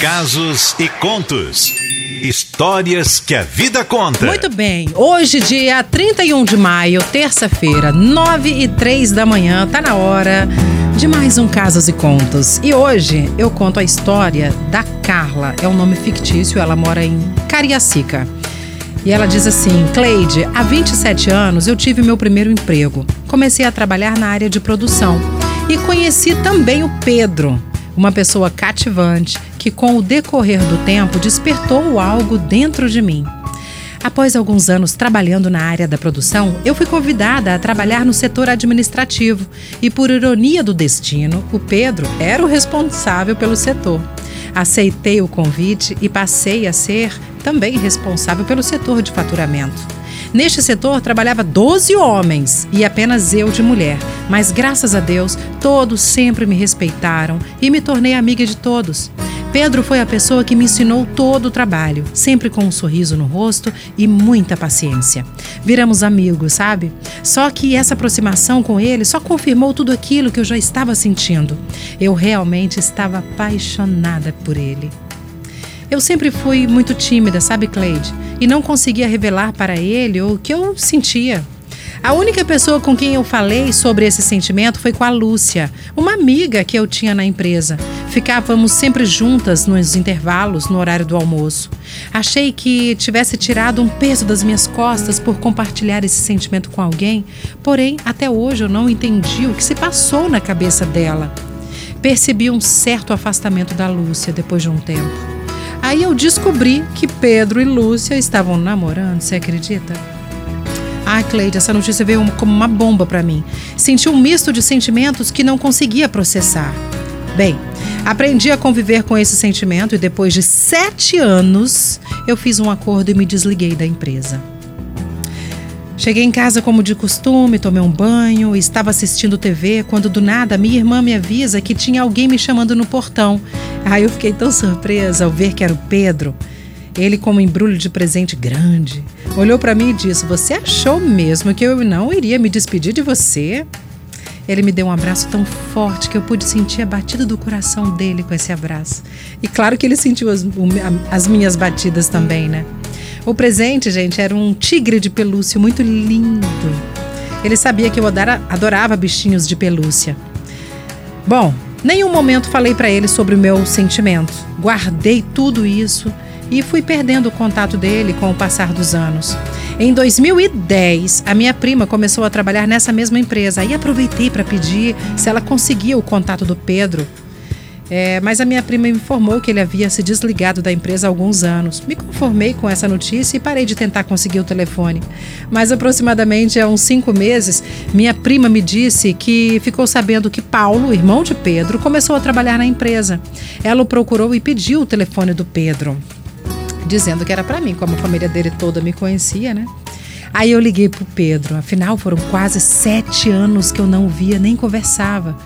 Casos e contos. Histórias que a vida conta. Muito bem, hoje, dia 31 de maio, terça-feira, 9 e 3 da manhã, tá na hora de mais um Casos e Contos. E hoje eu conto a história da Carla. É um nome fictício, ela mora em Cariacica. E ela diz assim: Cleide, há 27 anos eu tive meu primeiro emprego. Comecei a trabalhar na área de produção e conheci também o Pedro, uma pessoa cativante que, com o decorrer do tempo, despertou algo dentro de mim. Após alguns anos trabalhando na área da produção, eu fui convidada a trabalhar no setor administrativo e, por ironia do destino, o Pedro era o responsável pelo setor. Aceitei o convite e passei a ser também responsável pelo setor de faturamento. Neste setor trabalhava 12 homens e apenas eu de mulher, mas graças a Deus todos sempre me respeitaram e me tornei amiga de todos. Pedro foi a pessoa que me ensinou todo o trabalho, sempre com um sorriso no rosto e muita paciência. Viramos amigos, sabe? Só que essa aproximação com ele só confirmou tudo aquilo que eu já estava sentindo. Eu realmente estava apaixonada por ele. Eu sempre fui muito tímida, sabe, Cleide? E não conseguia revelar para ele o que eu sentia. A única pessoa com quem eu falei sobre esse sentimento foi com a Lúcia, uma amiga que eu tinha na empresa. Ficávamos sempre juntas nos intervalos, no horário do almoço. Achei que tivesse tirado um peso das minhas costas por compartilhar esse sentimento com alguém, porém, até hoje eu não entendi o que se passou na cabeça dela. Percebi um certo afastamento da Lúcia depois de um tempo. Aí eu descobri que Pedro e Lúcia estavam namorando, você acredita? Ah, Cleide, essa notícia veio como uma bomba para mim. Senti um misto de sentimentos que não conseguia processar. Bem, aprendi a conviver com esse sentimento e depois de sete anos eu fiz um acordo e me desliguei da empresa. Cheguei em casa como de costume, tomei um banho, estava assistindo TV quando do nada minha irmã me avisa que tinha alguém me chamando no portão. Aí eu fiquei tão surpresa ao ver que era o Pedro. Ele com um embrulho de presente grande. Olhou para mim e disse: "Você achou mesmo que eu não iria me despedir de você?" Ele me deu um abraço tão forte que eu pude sentir a batida do coração dele com esse abraço. E claro que ele sentiu as, as minhas batidas também, né? O presente, gente, era um tigre de pelúcia muito lindo. Ele sabia que eu adorava bichinhos de pelúcia. Bom, nenhum momento falei para ele sobre o meu sentimento. Guardei tudo isso e fui perdendo o contato dele com o passar dos anos. Em 2010, a minha prima começou a trabalhar nessa mesma empresa e aproveitei para pedir se ela conseguia o contato do Pedro é, mas a minha prima me informou que ele havia se desligado da empresa há alguns anos. Me conformei com essa notícia e parei de tentar conseguir o telefone. Mas aproximadamente há uns cinco meses, minha prima me disse que ficou sabendo que Paulo, irmão de Pedro, começou a trabalhar na empresa. Ela o procurou e pediu o telefone do Pedro, dizendo que era para mim, como a família dele toda me conhecia, né? Aí eu liguei pro Pedro, afinal foram quase sete anos que eu não via nem conversava.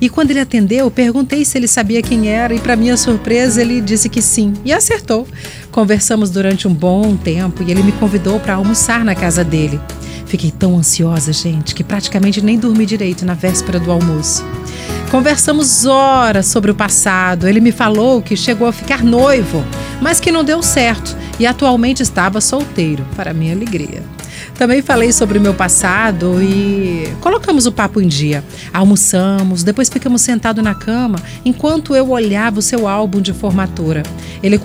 E quando ele atendeu, perguntei se ele sabia quem era e, para minha surpresa, ele disse que sim e acertou. Conversamos durante um bom tempo e ele me convidou para almoçar na casa dele. Fiquei tão ansiosa, gente, que praticamente nem dormi direito na véspera do almoço. Conversamos horas sobre o passado. Ele me falou que chegou a ficar noivo, mas que não deu certo e atualmente estava solteiro, para minha alegria. Também falei sobre o meu passado e colocamos o papo em dia. Almoçamos, depois ficamos sentados na cama enquanto eu olhava o seu álbum de formatura. Ele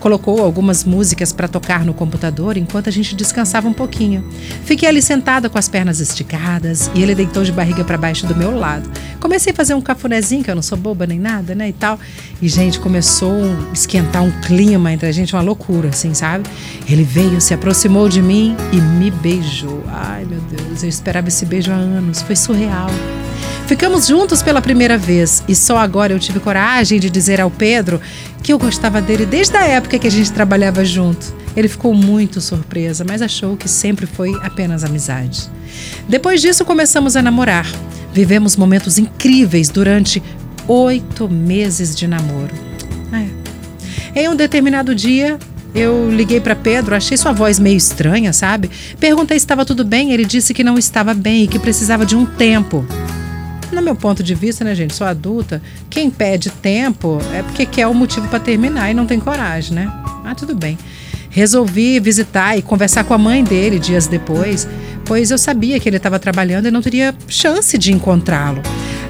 colocou algumas músicas para tocar no computador enquanto a gente descansava um pouquinho. Fiquei ali sentada com as pernas esticadas e ele deitou de barriga para baixo do meu lado. Comecei a fazer um cafunézinho, que eu não sou boba nem nada, né, e tal. E, gente, começou a esquentar um clima entre a gente, uma loucura, assim, sabe? Ele veio, se aproximou de mim e me beijou. Ai, meu Deus, eu esperava esse beijo há anos, foi surreal. Ficamos juntos pela primeira vez e só agora eu tive coragem de dizer ao Pedro que eu gostava dele desde a época que a gente trabalhava junto. Ele ficou muito surpresa, mas achou que sempre foi apenas amizade. Depois disso, começamos a namorar. Vivemos momentos incríveis durante oito meses de namoro. É. Em um determinado dia, eu liguei para Pedro, achei sua voz meio estranha, sabe? Perguntei se estava tudo bem, ele disse que não estava bem e que precisava de um tempo. Não meu ponto de vista, né, gente, sou adulta, quem pede tempo é porque quer o um motivo para terminar e não tem coragem, né? Ah, tudo bem. Resolvi visitar e conversar com a mãe dele dias depois, pois eu sabia que ele estava trabalhando e não teria chance de encontrá-lo.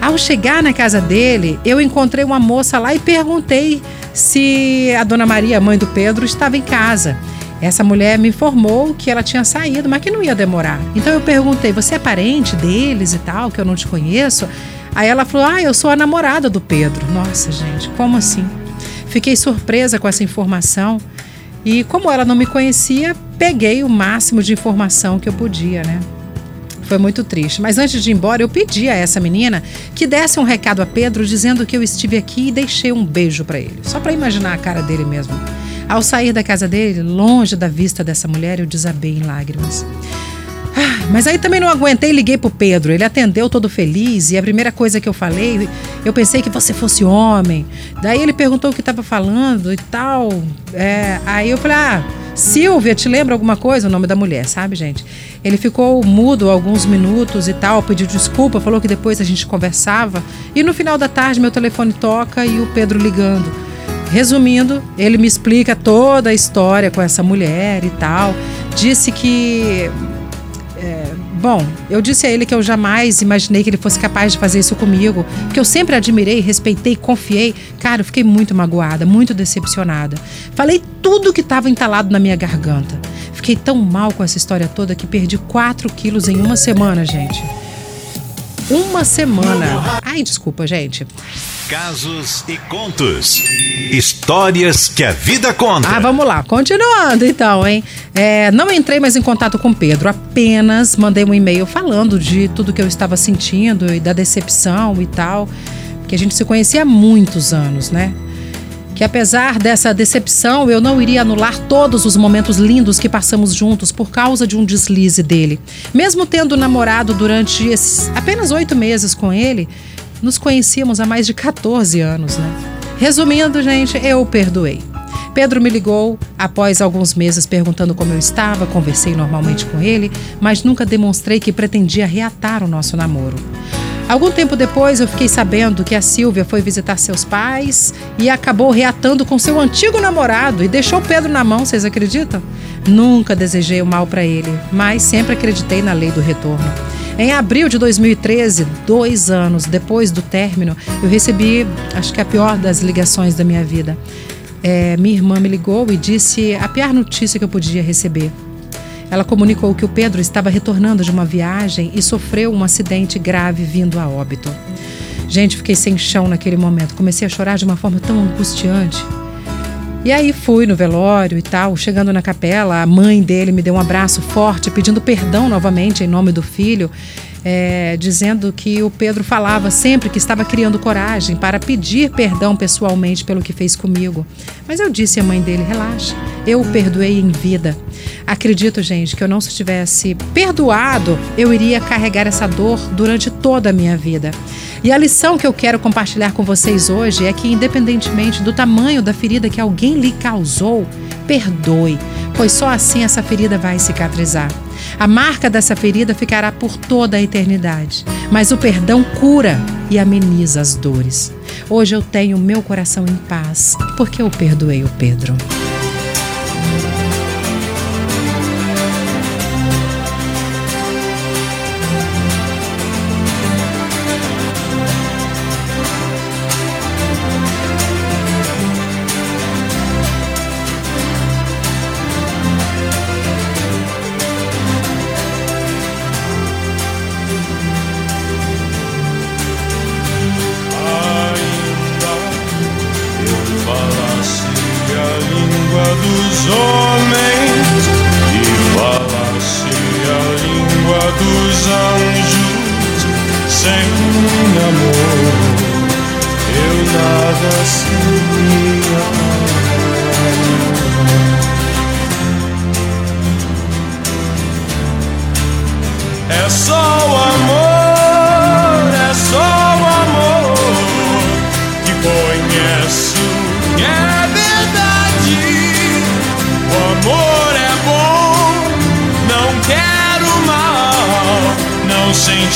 Ao chegar na casa dele, eu encontrei uma moça lá e perguntei se a dona Maria, mãe do Pedro, estava em casa. Essa mulher me informou que ela tinha saído, mas que não ia demorar. Então eu perguntei: Você é parente deles e tal, que eu não te conheço? Aí ela falou: Ah, eu sou a namorada do Pedro. Nossa, gente, como assim? Fiquei surpresa com essa informação e, como ela não me conhecia, peguei o máximo de informação que eu podia, né? Foi muito triste. Mas antes de ir embora, eu pedi a essa menina que desse um recado a Pedro dizendo que eu estive aqui e deixei um beijo para ele. Só para imaginar a cara dele mesmo. Ao sair da casa dele, longe da vista dessa mulher, eu desabei em lágrimas. Ah, mas aí também não aguentei e liguei pro Pedro. Ele atendeu todo feliz e a primeira coisa que eu falei, eu pensei que você fosse homem. Daí ele perguntou o que estava falando e tal. É, aí eu falei, ah, Silvia, te lembra alguma coisa? O nome da mulher, sabe, gente? Ele ficou mudo alguns minutos e tal, pediu desculpa, falou que depois a gente conversava. E no final da tarde meu telefone toca e o Pedro ligando. Resumindo, ele me explica toda a história com essa mulher e tal. Disse que. Bom, eu disse a ele que eu jamais imaginei que ele fosse capaz de fazer isso comigo, porque eu sempre admirei, respeitei, confiei. Cara, eu fiquei muito magoada, muito decepcionada. Falei tudo que estava entalado na minha garganta. Fiquei tão mal com essa história toda que perdi 4 quilos em uma semana, gente. Uma semana. Ai, desculpa, gente. Casos e contos. Histórias que a vida conta. Ah, vamos lá. Continuando então, hein? É, não entrei mais em contato com Pedro, apenas mandei um e-mail falando de tudo que eu estava sentindo e da decepção e tal. Que a gente se conhecia há muitos anos, né? Que apesar dessa decepção, eu não iria anular todos os momentos lindos que passamos juntos por causa de um deslize dele. Mesmo tendo namorado durante esses apenas oito meses com ele, nos conhecíamos há mais de 14 anos, né? Resumindo, gente, eu perdoei. Pedro me ligou após alguns meses perguntando como eu estava, conversei normalmente com ele, mas nunca demonstrei que pretendia reatar o nosso namoro. Algum tempo depois eu fiquei sabendo que a Silvia foi visitar seus pais e acabou reatando com seu antigo namorado e deixou Pedro na mão, vocês acreditam? Nunca desejei o mal para ele, mas sempre acreditei na lei do retorno. Em abril de 2013, dois anos depois do término, eu recebi, acho que a pior das ligações da minha vida. É, minha irmã me ligou e disse a pior notícia que eu podia receber. Ela comunicou que o Pedro estava retornando de uma viagem e sofreu um acidente grave vindo a óbito. Gente, fiquei sem chão naquele momento. Comecei a chorar de uma forma tão angustiante. E aí fui no velório e tal, chegando na capela, a mãe dele me deu um abraço forte, pedindo perdão novamente em nome do filho, é, dizendo que o Pedro falava sempre que estava criando coragem para pedir perdão pessoalmente pelo que fez comigo. Mas eu disse à mãe dele: relaxa, eu o perdoei em vida. Acredito, gente, que eu não se tivesse perdoado, eu iria carregar essa dor durante toda a minha vida. E a lição que eu quero compartilhar com vocês hoje é que, independentemente do tamanho da ferida que alguém lhe causou, perdoe, pois só assim essa ferida vai cicatrizar. A marca dessa ferida ficará por toda a eternidade, mas o perdão cura e ameniza as dores. Hoje eu tenho meu coração em paz, porque eu perdoei o Pedro.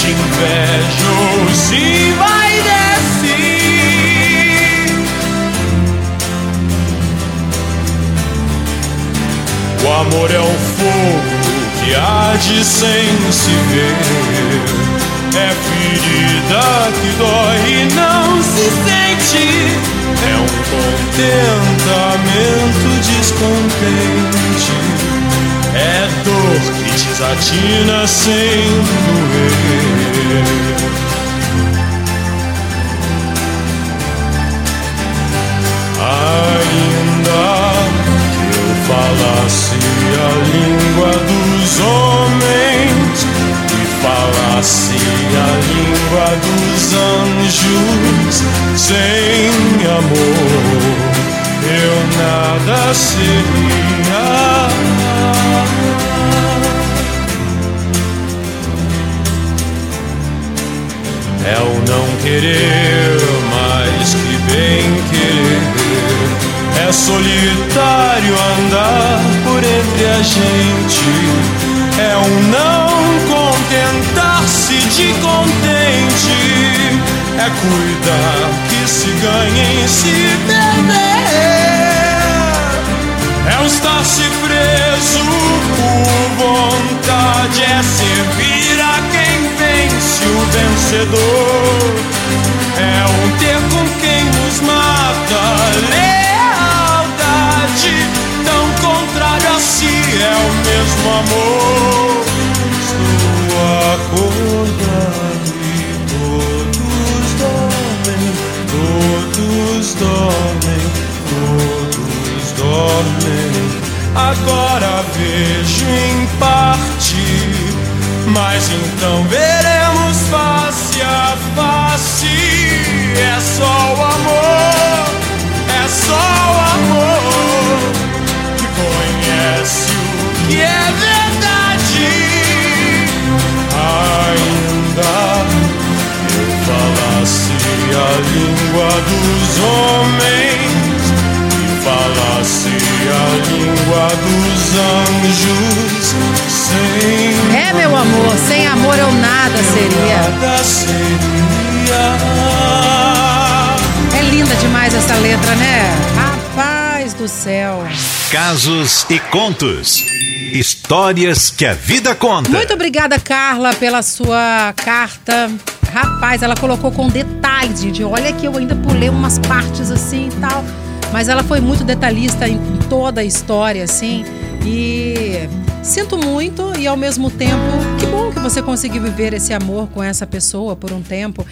Sente inveja ou se vai descer. O amor é o fogo que arde sem se ver. É ferida que dói e não se sente. É um contentamento descontente. É dor que desatina sem doer. Ainda que eu falasse a língua dos homens falasse a língua dos anjos, sem amor eu nada seria. É o não querer mais que bem querer. É solitário andar por entre a gente é um não contentar-se de contente, é cuidar que se ganhe e se perder. É estar-se preso por vontade, é servir a quem vence o vencedor. É um ter com quem nos mata lealdade contrário a si é o mesmo amor. Estou acordado e todos dormem, todos dormem, todos dormem. Agora vejo em parte, mas então veremos céu. Casos e contos. Histórias que a vida conta. Muito obrigada, Carla, pela sua carta. Rapaz, ela colocou com detalhes, gente. Olha que eu ainda pulei umas partes assim e tal. Mas ela foi muito detalhista em toda a história, assim. E sinto muito e ao mesmo tempo, que bom que você conseguiu viver esse amor com essa pessoa por um tempo.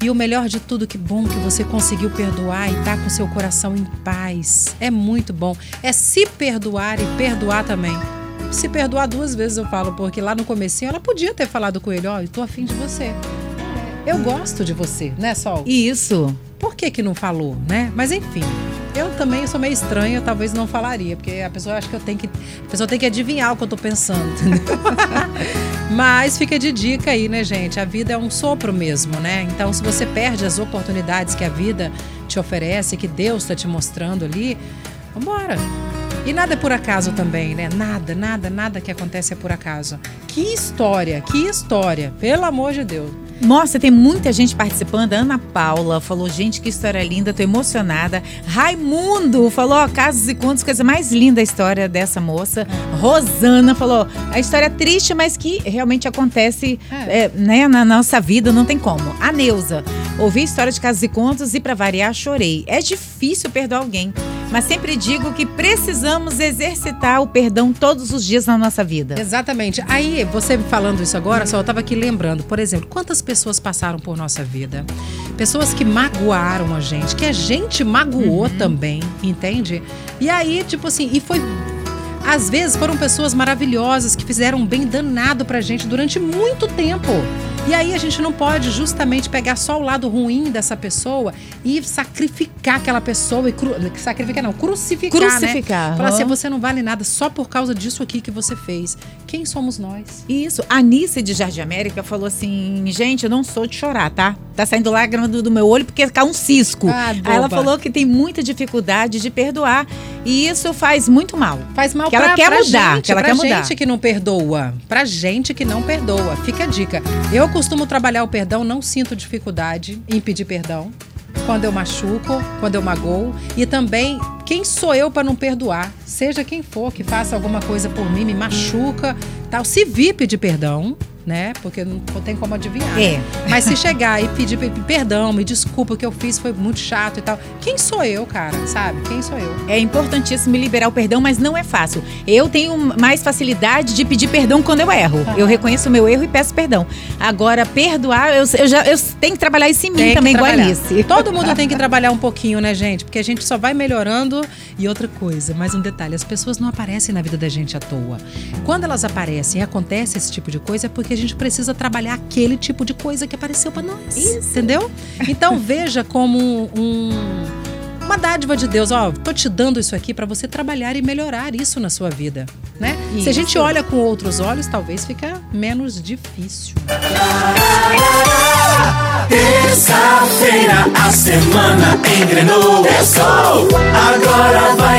E o melhor de tudo, que bom que você conseguiu perdoar e tá com seu coração em paz. É muito bom. É se perdoar e perdoar também. Se perdoar duas vezes eu falo, porque lá no comecinho ela podia ter falado com ele, ó, oh, eu tô afim de você. Eu gosto de você, né, Sol? Isso. Por que que não falou, né? Mas enfim, também sou meio estranha, talvez não falaria, porque a pessoa acha que eu tenho que. A pessoa tem que adivinhar o que eu tô pensando? Mas fica de dica aí, né, gente? A vida é um sopro mesmo, né? Então, se você perde as oportunidades que a vida te oferece, que Deus está te mostrando ali, vambora. E nada é por acaso também, né? Nada, nada, nada que acontece é por acaso. Que história, que história, pelo amor de Deus. Nossa, tem muita gente participando. Ana Paula falou, gente, que história linda, tô emocionada. Raimundo falou, ó, casos e contos, coisa mais linda a história dessa moça. Rosana falou, a história triste, mas que realmente acontece é. É, né, na nossa vida, não tem como. A Neuza, ouvi história de casos e contos e para variar, chorei. É difícil perdoar alguém, mas sempre digo que precisamos exercitar o perdão todos os dias na nossa vida. Exatamente. Aí, você falando isso agora, só eu tava aqui lembrando, por exemplo, quantas pessoas passaram por nossa vida. Pessoas que magoaram a gente, que a gente magoou uhum. também, entende? E aí, tipo assim, e foi às vezes foram pessoas maravilhosas que fizeram um bem danado pra gente durante muito tempo. E aí a gente não pode justamente pegar só o lado ruim dessa pessoa e sacrificar aquela pessoa e cru, sacrificar não, crucificar, né? crucificar né? Falar assim, você não vale nada só por causa disso aqui que você fez. Quem somos nós? Isso. A Anice de Jardim América falou assim: gente, eu não sou de chorar, tá? Tá saindo lágrima do, do meu olho porque cai um cisco. Ah, Aí ela falou que tem muita dificuldade de perdoar. E isso faz muito mal. Faz mal que pra, ela quer mudar. Gente, que ela quer mudar. gente que não perdoa. Pra gente que não perdoa. Fica a dica. Eu costumo trabalhar o perdão, não sinto dificuldade em pedir perdão. Quando eu machuco, quando eu magoo. E também quem sou eu para não perdoar? Seja quem for que faça alguma coisa por mim, me machuca, tal, se vir pedir perdão, né? Porque não tem como adivinhar. É. Mas se chegar e pedir perdão, me desculpa, o que eu fiz foi muito chato e tal. Quem sou eu, cara? Sabe? Quem sou eu? É importantíssimo liberar o perdão, mas não é fácil. Eu tenho mais facilidade de pedir perdão quando eu erro. Eu reconheço o meu erro e peço perdão. Agora, perdoar, eu, eu já eu tenho que trabalhar isso em mim Tem também, igual. Alice. Todo mundo tem que trabalhar um pouquinho, né, gente? Porque a gente só vai melhorando. E outra coisa, mais um detalhe: as pessoas não aparecem na vida da gente à toa. Quando elas aparecem e acontece esse tipo de coisa, é porque a gente precisa trabalhar aquele tipo de coisa que apareceu pra nós. Entendeu? Então veja como um. Uma dádiva de Deus, ó, tô te dando isso aqui pra você trabalhar e melhorar isso na sua vida, né? Se a gente Isso. olha com outros olhos, talvez fica menos difícil. Terça-feira a semana engrenou. Agora vai